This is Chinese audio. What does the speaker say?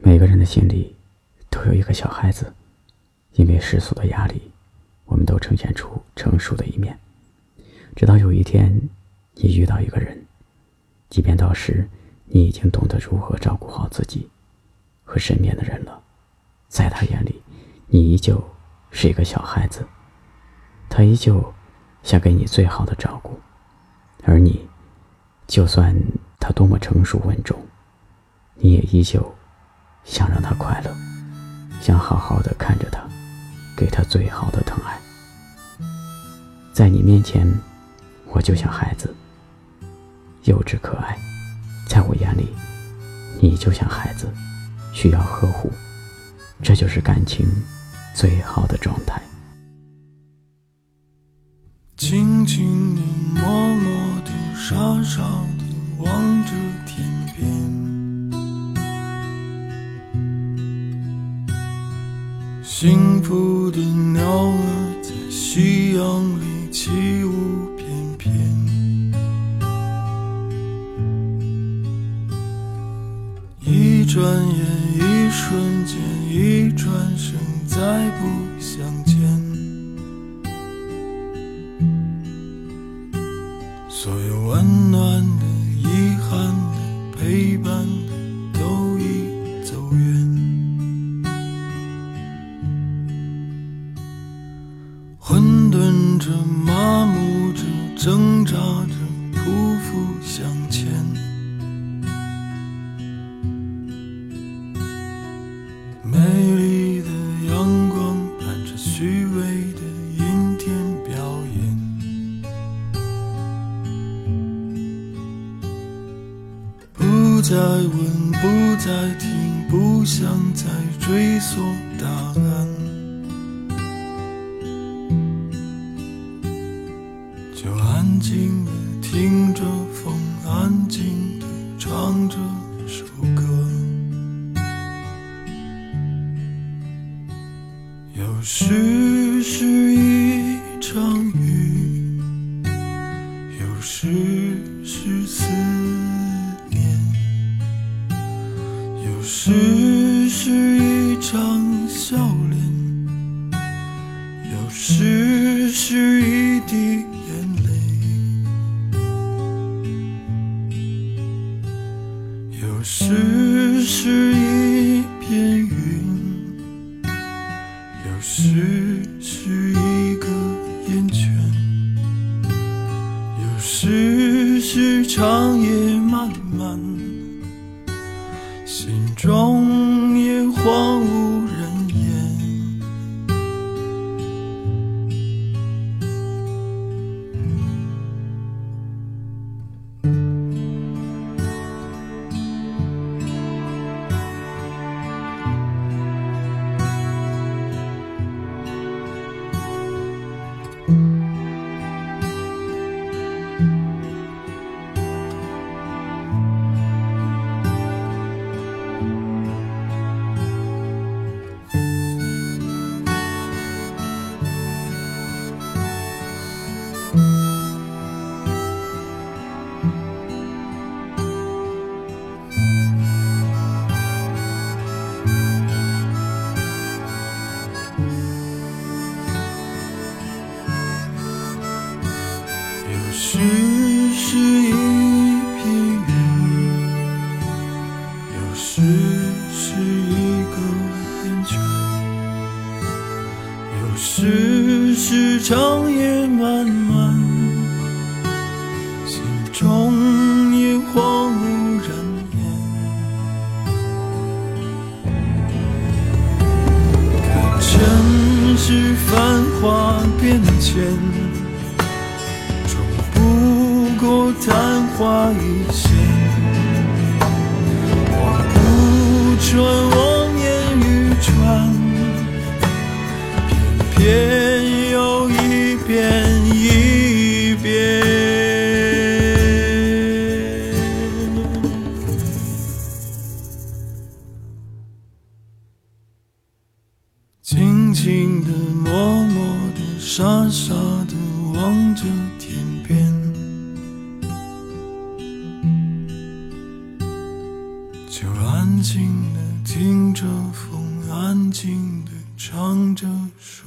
每个人的心里都有一个小孩子，因为世俗的压力，我们都呈现出成熟的一面。直到有一天，你遇到一个人，即便到时你已经懂得如何照顾好自己和身边的人了，在他眼里，你依旧是一个小孩子，他依旧想给你最好的照顾，而你，就算他多么成熟稳重，你也依旧。想让他快乐，想好好的看着他，给他最好的疼爱。在你面前，我就像孩子，幼稚可爱；在我眼里，你就像孩子，需要呵护。这就是感情最好的状态。静静的、默默的、傻傻的望着幸福的鸟儿在夕阳里起舞翩翩，一转眼，一瞬间，一转身，再不相见。挣扎着，匍匐向前。美丽的阳光伴着虚伪的阴天表演，不再问，不再听，不想再追索答案。安静的听着风，安静的唱这首歌。有时是一场雨，有时是思念，有时是一张笑脸，有时是长夜漫漫，心中也慌有时是长夜漫漫，心中也荒无人烟。看尘世繁华变迁。终不过昙花一现，我不穿遍一遍。静静的，默默的，傻傻的望着天边。就安静的听着风，安静的唱着首